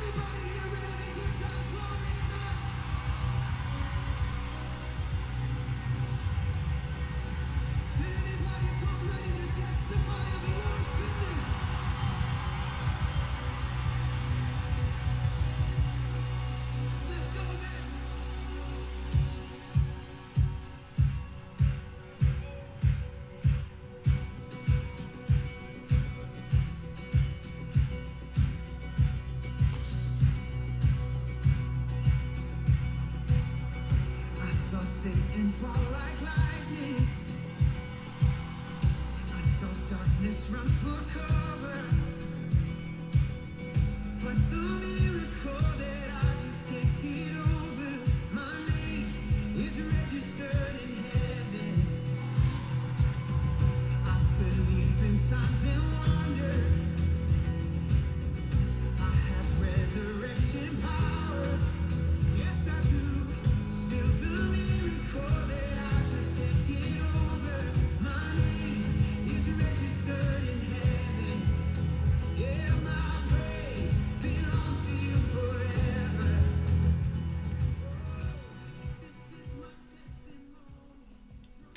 Everybody, everybody.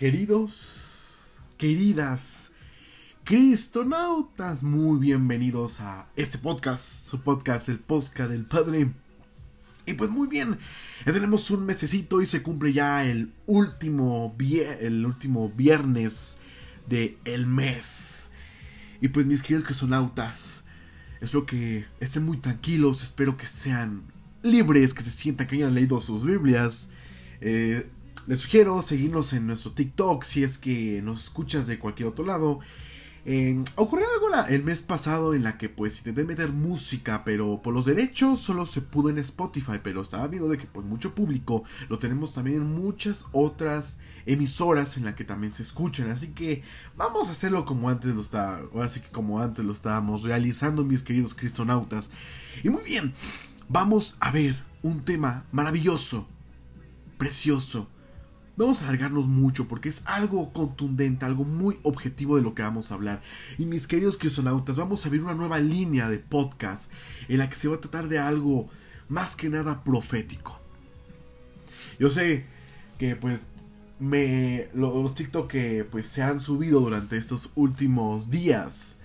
Queridos, queridas, cristonautas, muy bienvenidos a este podcast, su podcast, el podcast del Padre. Y pues muy bien, ya tenemos un mesecito y se cumple ya el último, el último viernes del el mes. Y pues mis queridos cristonautas, espero que estén muy tranquilos, espero que sean libres, que se sientan que hayan leído sus Biblias. Eh, les sugiero seguirnos en nuestro TikTok si es que nos escuchas de cualquier otro lado. ocurrió algo el mes pasado en la que pues intenté meter música, pero por los derechos solo se pudo en Spotify, pero estaba viendo de que por mucho público lo tenemos también en muchas otras emisoras en la que también se escuchan, así que vamos a hacerlo como antes lo está, así que como antes lo estábamos realizando mis queridos cristonautas. Y muy bien, vamos a ver un tema maravilloso, precioso, Vamos a alargarnos mucho porque es algo contundente, algo muy objetivo de lo que vamos a hablar. Y mis queridos cristonautas, vamos a ver una nueva línea de podcast en la que se va a tratar de algo más que nada profético. Yo sé que pues me los TikTok que pues se han subido durante estos últimos días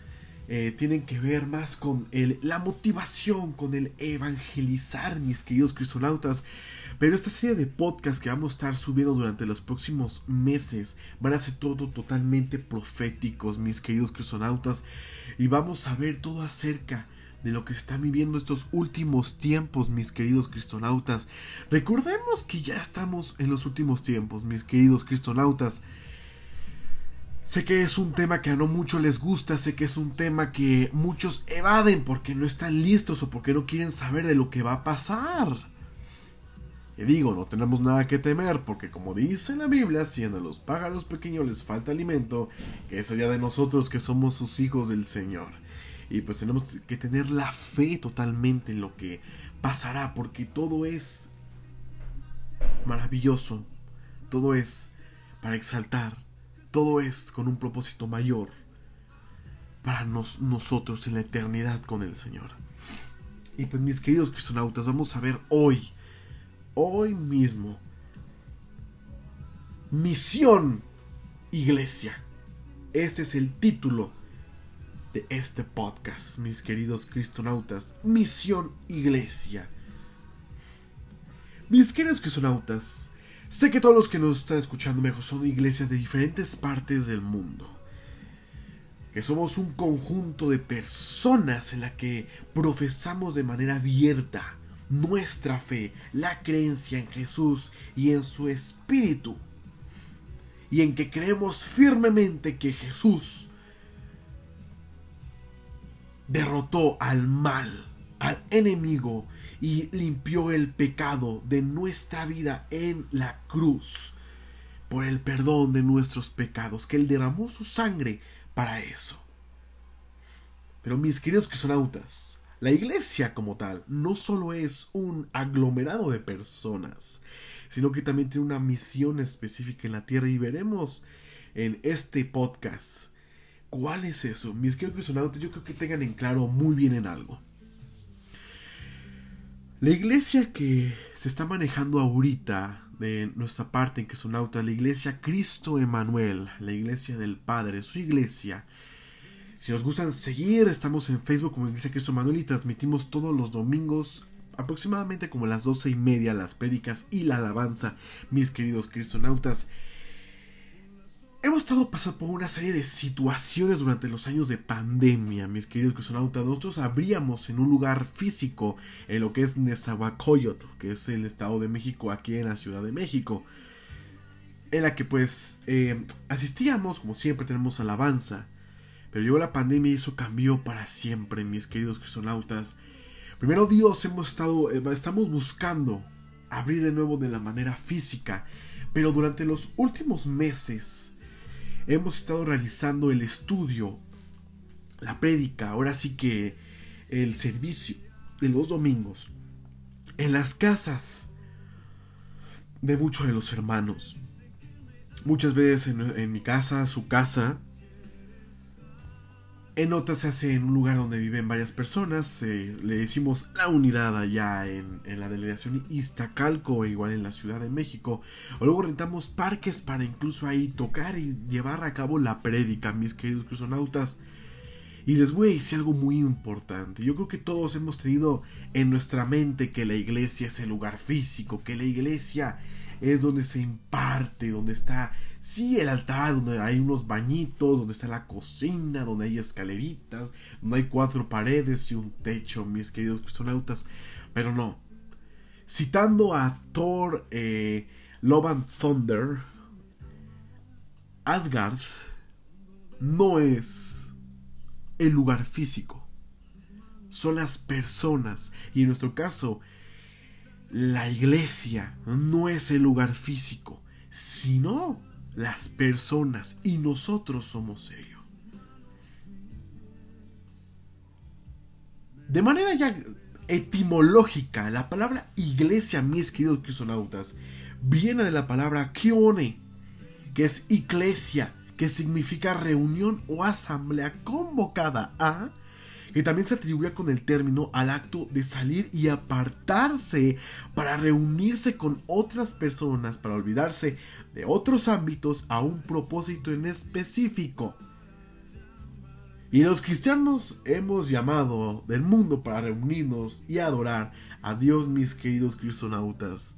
eh, tienen que ver más con el, la motivación, con el evangelizar, mis queridos cristonautas. Pero esta serie de podcasts que vamos a estar subiendo durante los próximos meses van a ser todo totalmente proféticos, mis queridos cristonautas. Y vamos a ver todo acerca de lo que se viviendo estos últimos tiempos, mis queridos cristonautas. Recordemos que ya estamos en los últimos tiempos, mis queridos cristonautas. Sé que es un tema que a no muchos les gusta, sé que es un tema que muchos evaden porque no están listos o porque no quieren saber de lo que va a pasar. Y digo, no tenemos nada que temer, porque como dice la Biblia, si a los pájaros pequeños les falta alimento, que eso ya de nosotros que somos sus hijos del Señor. Y pues tenemos que tener la fe totalmente en lo que pasará, porque todo es maravilloso, todo es para exaltar, todo es con un propósito mayor para nosotros en la eternidad con el Señor. Y pues mis queridos cristonautas, vamos a ver hoy hoy mismo. Misión Iglesia. Ese es el título de este podcast, mis queridos cristonautas. Misión Iglesia. Mis queridos cristonautas, sé que todos los que nos están escuchando mejor son iglesias de diferentes partes del mundo. Que somos un conjunto de personas en la que profesamos de manera abierta nuestra fe, la creencia en Jesús y en su Espíritu. Y en que creemos firmemente que Jesús derrotó al mal, al enemigo y limpió el pecado de nuestra vida en la cruz por el perdón de nuestros pecados, que Él derramó su sangre para eso. Pero mis queridos cristonautas, la iglesia como tal no solo es un aglomerado de personas, sino que también tiene una misión específica en la tierra y veremos en este podcast cuál es eso. Mis queridos yo creo que tengan en claro muy bien en algo. La iglesia que se está manejando ahorita de nuestra parte en que son autas, la iglesia Cristo Emanuel, la iglesia del Padre, su iglesia. Si nos gustan seguir, estamos en Facebook como Iglesia Cristo Emanuel y transmitimos todos los domingos aproximadamente como las doce y media las prédicas y la alabanza, mis queridos cristonautas. Hemos estado pasando por una serie de situaciones durante los años de pandemia, mis queridos cristonautas. Nosotros abríamos en un lugar físico, en lo que es Nezahualcóyotl, que es el Estado de México, aquí en la Ciudad de México. En la que pues eh, asistíamos, como siempre tenemos alabanza. Pero llegó la pandemia y eso cambió para siempre, mis queridos cristonautas. Primero Dios hemos estado, eh, estamos buscando abrir de nuevo de la manera física, pero durante los últimos meses hemos estado realizando el estudio, la prédica, ahora sí que el servicio de los domingos en las casas de muchos de los hermanos. Muchas veces en, en mi casa, su casa, en otras se hace en un lugar donde viven varias personas. le decimos la unidad allá en, la delegación Iztacalco, igual en la Ciudad de México. O luego rentamos parques para incluso ahí tocar y llevar a cabo la prédica, mis queridos cruzonautas. Y les voy a decir algo muy importante. Yo creo que todos hemos tenido en nuestra mente que la iglesia es el lugar físico, que la iglesia es donde se imparte, donde está Sí, el altar, donde hay unos bañitos, donde está la cocina, donde hay escaleritas, donde hay cuatro paredes y un techo, mis queridos cristonautas. Pero no. Citando a Thor eh, Love and Thunder, Asgard no es el lugar físico. Son las personas. Y en nuestro caso, la iglesia no es el lugar físico, sino las personas y nosotros somos ellos. De manera ya etimológica, la palabra iglesia, mis queridos crisonautas, viene de la palabra kione, que es iglesia, que significa reunión o asamblea convocada a que también se atribuye con el término al acto de salir y apartarse para reunirse con otras personas, para olvidarse de otros ámbitos a un propósito en específico. Y los cristianos hemos llamado del mundo para reunirnos y adorar a Dios, mis queridos cristonautas.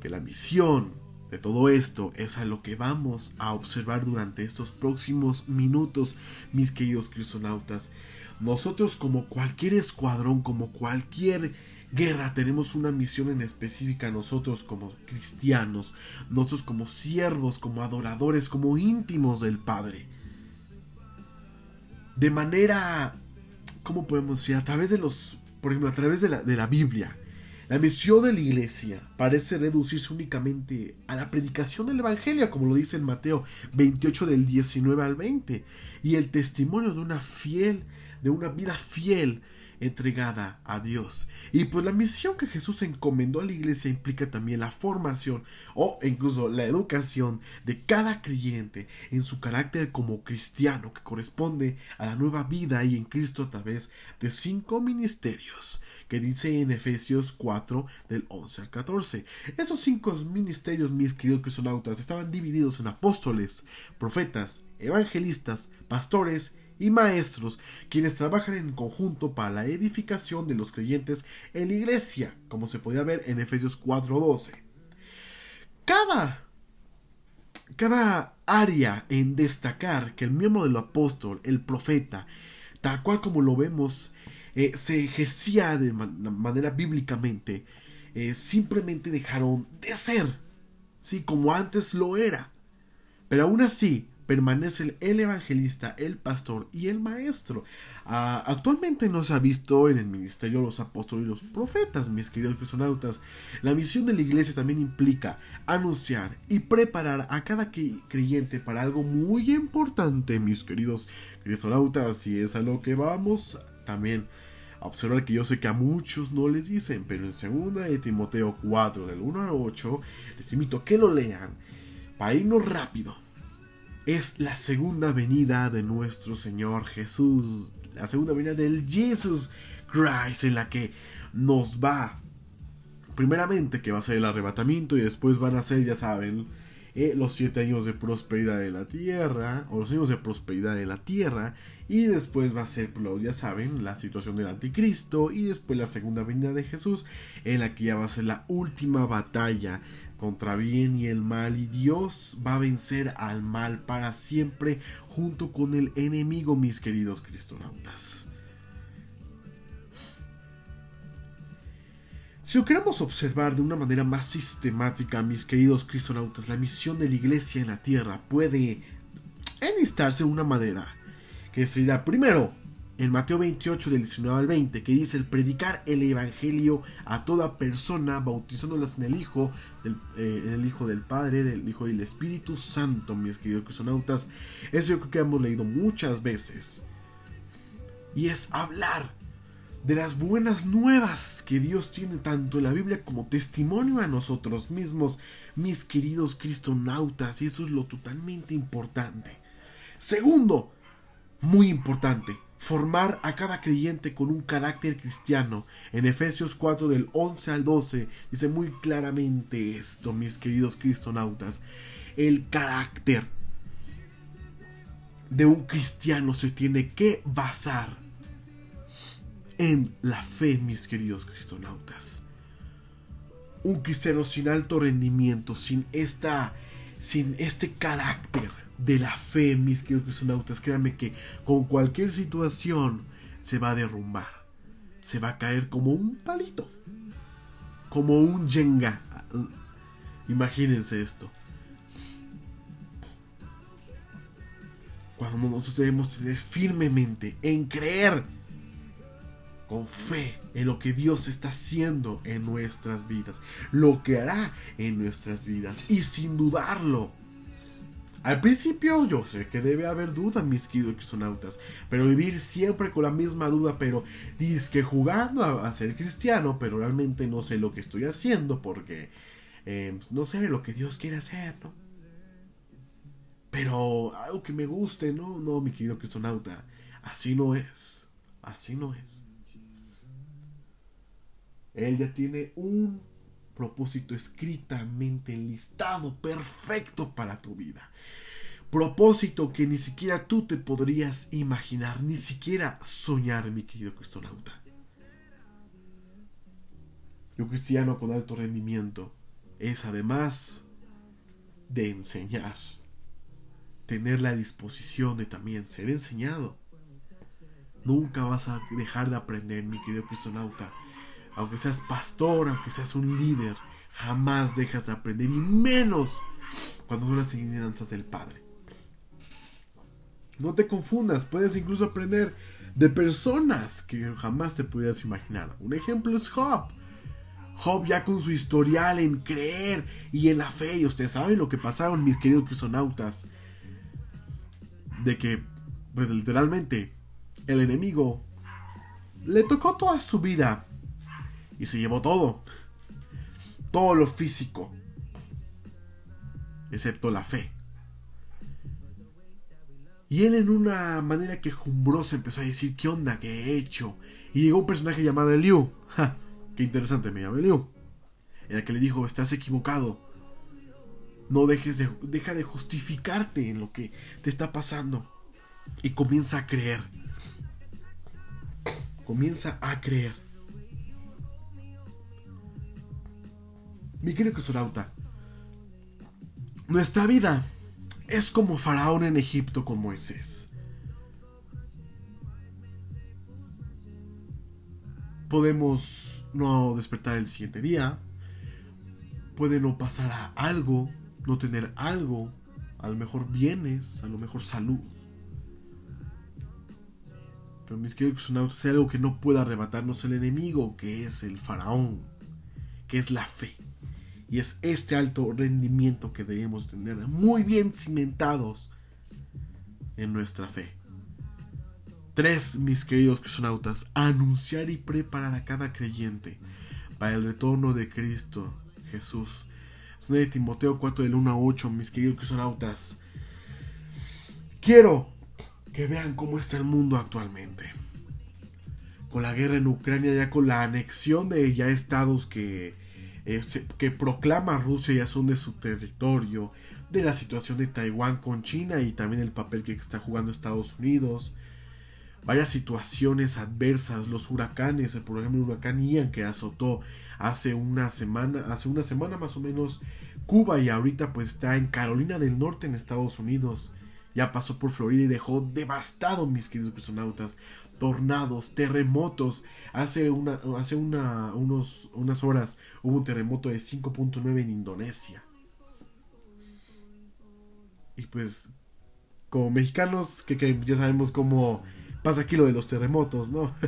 Que la misión todo esto es a lo que vamos a observar durante estos próximos minutos, mis queridos cristonautas. Nosotros como cualquier escuadrón, como cualquier guerra, tenemos una misión en específica nosotros como cristianos, nosotros como siervos, como adoradores, como íntimos del Padre. De manera, ¿cómo podemos decir? A través de los, por ejemplo, a través de la, de la Biblia. La misión de la iglesia parece reducirse únicamente a la predicación del Evangelio, como lo dice en Mateo 28 del 19 al 20, y el testimonio de una fiel, de una vida fiel entregada a Dios. Y pues la misión que Jesús encomendó a la iglesia implica también la formación o incluso la educación de cada creyente en su carácter como cristiano que corresponde a la nueva vida y en Cristo a través de cinco ministerios que dice en Efesios 4 del 11 al 14. Esos cinco ministerios, mis queridos cristonautas, estaban divididos en apóstoles, profetas, evangelistas, pastores y maestros, quienes trabajan en conjunto para la edificación de los creyentes en la iglesia, como se podía ver en Efesios 4:12. Cada cada área en destacar que el miembro del apóstol, el profeta, tal cual como lo vemos, eh, se ejercía de manera bíblicamente, eh, simplemente dejaron de ser, sí, como antes lo era. Pero aún así, permanecen el evangelista, el pastor y el maestro. Ah, actualmente no se ha visto en el ministerio los apóstoles y los profetas, mis queridos personautas. La misión de la iglesia también implica anunciar y preparar a cada creyente para algo muy importante, mis queridos cristonautas, y es a lo que vamos también observar que yo sé que a muchos no les dicen, pero en segunda de Timoteo 4, del 1 al 8, les invito a que lo lean para irnos rápido es la segunda venida de nuestro Señor Jesús, la segunda venida del Jesus Christ, en la que nos va, primeramente que va a ser el arrebatamiento y después van a ser, ya saben, eh, los siete años de prosperidad de la tierra, o los años de prosperidad de la tierra, y después va a ser, ya saben, la situación del anticristo, y después la segunda venida de Jesús, en la que ya va a ser la última batalla contra bien y el mal, y Dios va a vencer al mal para siempre junto con el enemigo, mis queridos cristonautas. Si lo queremos observar de una manera más sistemática, mis queridos cristonautas, la misión de la iglesia en la tierra puede enlistarse de una manera que sería primero en Mateo 28 del 19 al 20 que dice el predicar el evangelio a toda persona bautizándolas en el hijo eh, el hijo del Padre, del Hijo y del Espíritu Santo, mis queridos cristonautas. Eso yo creo que hemos leído muchas veces. Y es hablar de las buenas nuevas que Dios tiene tanto en la Biblia como testimonio a nosotros mismos, mis queridos cristonautas, y eso es lo totalmente importante. Segundo, muy importante, formar a cada creyente con un carácter cristiano. En Efesios 4 del 11 al 12 dice muy claramente esto, mis queridos cristonautas. El carácter de un cristiano se tiene que basar en la fe, mis queridos cristonautas. Un cristiano sin alto rendimiento, sin esta sin este carácter de la fe, mis queridos cristonautas, créanme que con cualquier situación se va a derrumbar. Se va a caer como un palito. Como un jenga. Imagínense esto. Cuando nosotros debemos tener firmemente en creer con fe en lo que Dios está haciendo en nuestras vidas, lo que hará en nuestras vidas y sin dudarlo. Al principio yo sé que debe haber duda, mis queridos cristonautas, pero vivir siempre con la misma duda, pero dice que jugando a, ser cristiano, pero realmente no sé lo que estoy haciendo porque eh, no sé lo que Dios quiere hacer, ¿no? Pero algo que me guste, no, no, mi querido cristonauta, así no es, así no es. Él ya tiene un propósito escritamente enlistado, perfecto para tu vida. Propósito que ni siquiera tú te podrías imaginar, ni siquiera soñar, mi querido cristonauta. Un cristiano con alto rendimiento es además de enseñar, tener la disposición de también ser enseñado. Nunca vas a dejar de aprender, mi querido cristonauta aunque seas pastor, aunque seas un líder, jamás dejas de aprender y menos cuando son las enseñanzas del Padre. No te confundas, puedes incluso aprender de personas que jamás te pudieras imaginar. Un ejemplo es Job. Job ya con su historial en creer y en la fe, y ustedes saben lo que pasaron, mis queridos crisonautas, de que, pues literalmente, el enemigo le tocó toda su vida y se llevó todo. Todo lo físico. Excepto la fe. Y él en una manera quejumbrosa empezó a decir, ¿qué onda? ¿Qué he hecho? Y llegó un personaje llamado Eliu. ¡Ja! ¡Qué interesante me llama Eliu! En el que le dijo, estás equivocado. No dejes de, deja de justificarte en lo que te está pasando. Y comienza a creer. Comienza a creer. Mi querido cosmonauta, nuestra vida es como Faraón en Egipto con Moisés. Podemos no despertar el siguiente día, puede no pasar a algo, no tener algo, a lo mejor bienes, a lo mejor salud. Pero mis queridos cosmonautas, es algo que no puede arrebatarnos el enemigo, que es el faraón, que es la fe. Y es este alto rendimiento que debemos tener muy bien cimentados en nuestra fe. Tres, mis queridos cristonautas, anunciar y preparar a cada creyente para el retorno de Cristo Jesús. Es de Timoteo 4 del 1 a 8, mis queridos cristonautas. Quiero que vean cómo está el mundo actualmente. con la guerra en Ucrania, ya con la anexión de ya estados que, eh, que proclama Rusia ya son de su territorio, de la situación de Taiwán con China y también el papel que está jugando Estados Unidos. Varias situaciones adversas, los huracanes, el programa de huracán Ian que azotó hace una semana, hace una semana más o menos Cuba y ahorita pues está en Carolina del Norte en Estados Unidos. Ya pasó por Florida y dejó devastado mis queridos personautas. Tornados, terremotos. Hace, una, hace una, unos, unas horas hubo un terremoto de 5.9 en Indonesia. Y pues, como mexicanos, que, ya sabemos cómo pasa aquí lo de los terremotos, ¿no?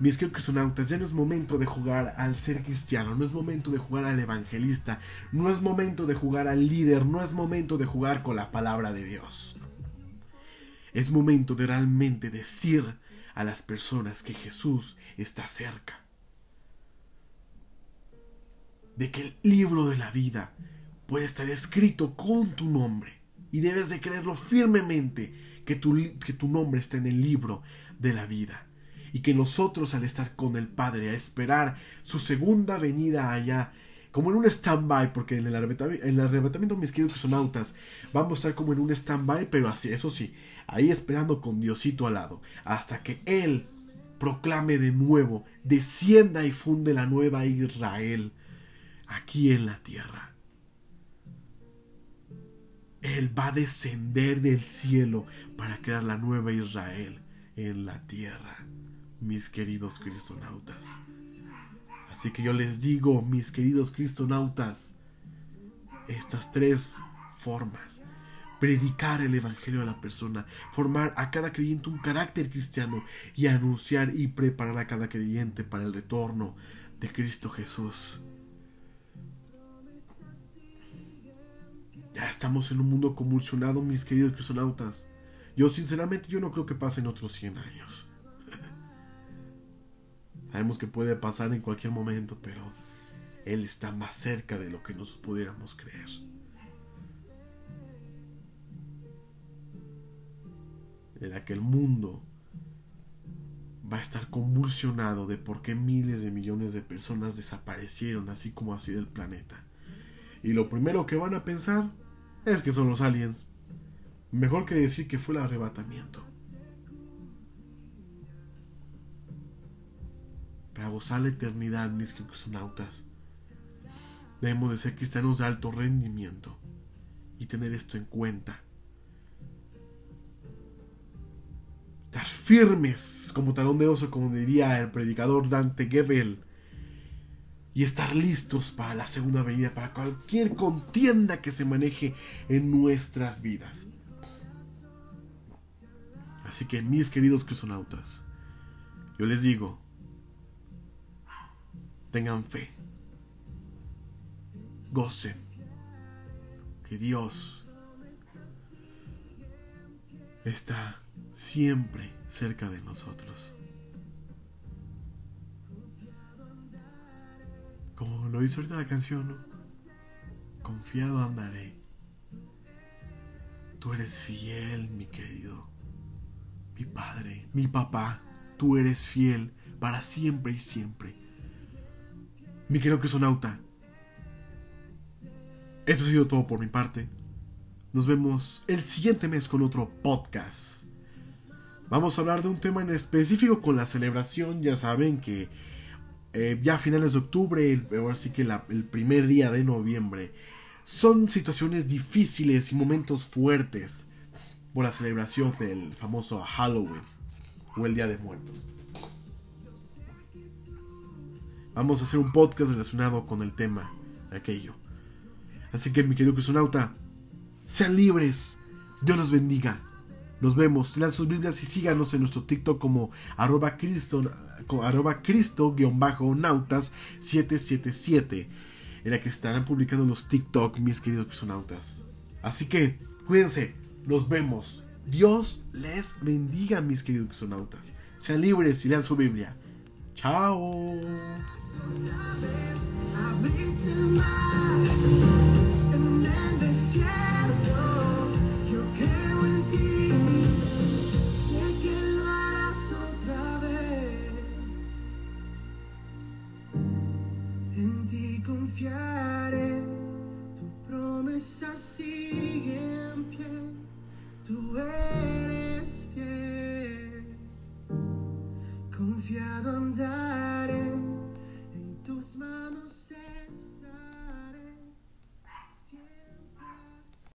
Mis queridos cristonautas, ya no es momento de jugar al ser cristiano, no es momento de jugar al evangelista, no es momento de jugar al líder, no es momento de jugar con la palabra de Dios. Es momento de realmente decir a las personas que Jesús está cerca. De que el libro de la vida puede estar escrito con tu nombre. Y debes de creerlo firmemente que tu, que tu nombre está en el libro de la vida. Y que nosotros al estar con el Padre, a esperar su segunda venida allá, como en un stand-by, porque en el, arrebatamiento, en el arrebatamiento, mis queridos sonautas, vamos a estar como en un stand-by, pero así, eso sí, ahí esperando con Diosito al lado, hasta que Él proclame de nuevo, descienda y funde la nueva Israel aquí en la tierra. Él va a descender del cielo para crear la nueva Israel en la tierra, mis queridos cristonautas. Así que yo les digo, mis queridos cristonautas, estas tres formas. Predicar el Evangelio a la persona, formar a cada creyente un carácter cristiano y anunciar y preparar a cada creyente para el retorno de Cristo Jesús. Ya estamos en un mundo convulsionado, mis queridos cristonautas. Yo sinceramente yo no creo que pasen otros 100 años. Sabemos que puede pasar en cualquier momento, pero Él está más cerca de lo que nos pudiéramos creer. En la que el mundo va a estar convulsionado de por qué miles de millones de personas desaparecieron así como así del planeta. Y lo primero que van a pensar es que son los aliens. Mejor que decir que fue el arrebatamiento. Para gozar la eternidad, mis cosmonautas, debemos de ser cristianos de alto rendimiento y tener esto en cuenta. Firmes como talón de oso, como diría el predicador Dante Gebel y estar listos para la segunda venida, para cualquier contienda que se maneje en nuestras vidas. Así que mis queridos crisonautas, yo les digo, tengan fe, gocen, que Dios está siempre cerca de nosotros. Como lo hizo ahorita la canción, confiado andaré. Tú eres fiel, mi querido. Mi padre, mi papá, tú eres fiel para siempre y siempre. Mi querido que sonauta. Esto ha sido todo por mi parte. Nos vemos el siguiente mes con otro podcast. Vamos a hablar de un tema en específico con la celebración. Ya saben que eh, ya a finales de octubre, ahora sí que el primer día de noviembre, son situaciones difíciles y momentos fuertes por la celebración del famoso Halloween o el Día de Muertos. Vamos a hacer un podcast relacionado con el tema aquello. Así que mi querido cristonauta, sean libres. Dios los bendiga. Nos vemos. Lean sus Biblias y síganos en nuestro TikTok como arroba cristo, arroba cristo-nautas 777 en la que estarán publicando los TikTok, mis queridos cristonautas. Así que, cuídense, nos vemos. Dios les bendiga, mis queridos cristonautas. Sean libres y lean su Biblia. Chao.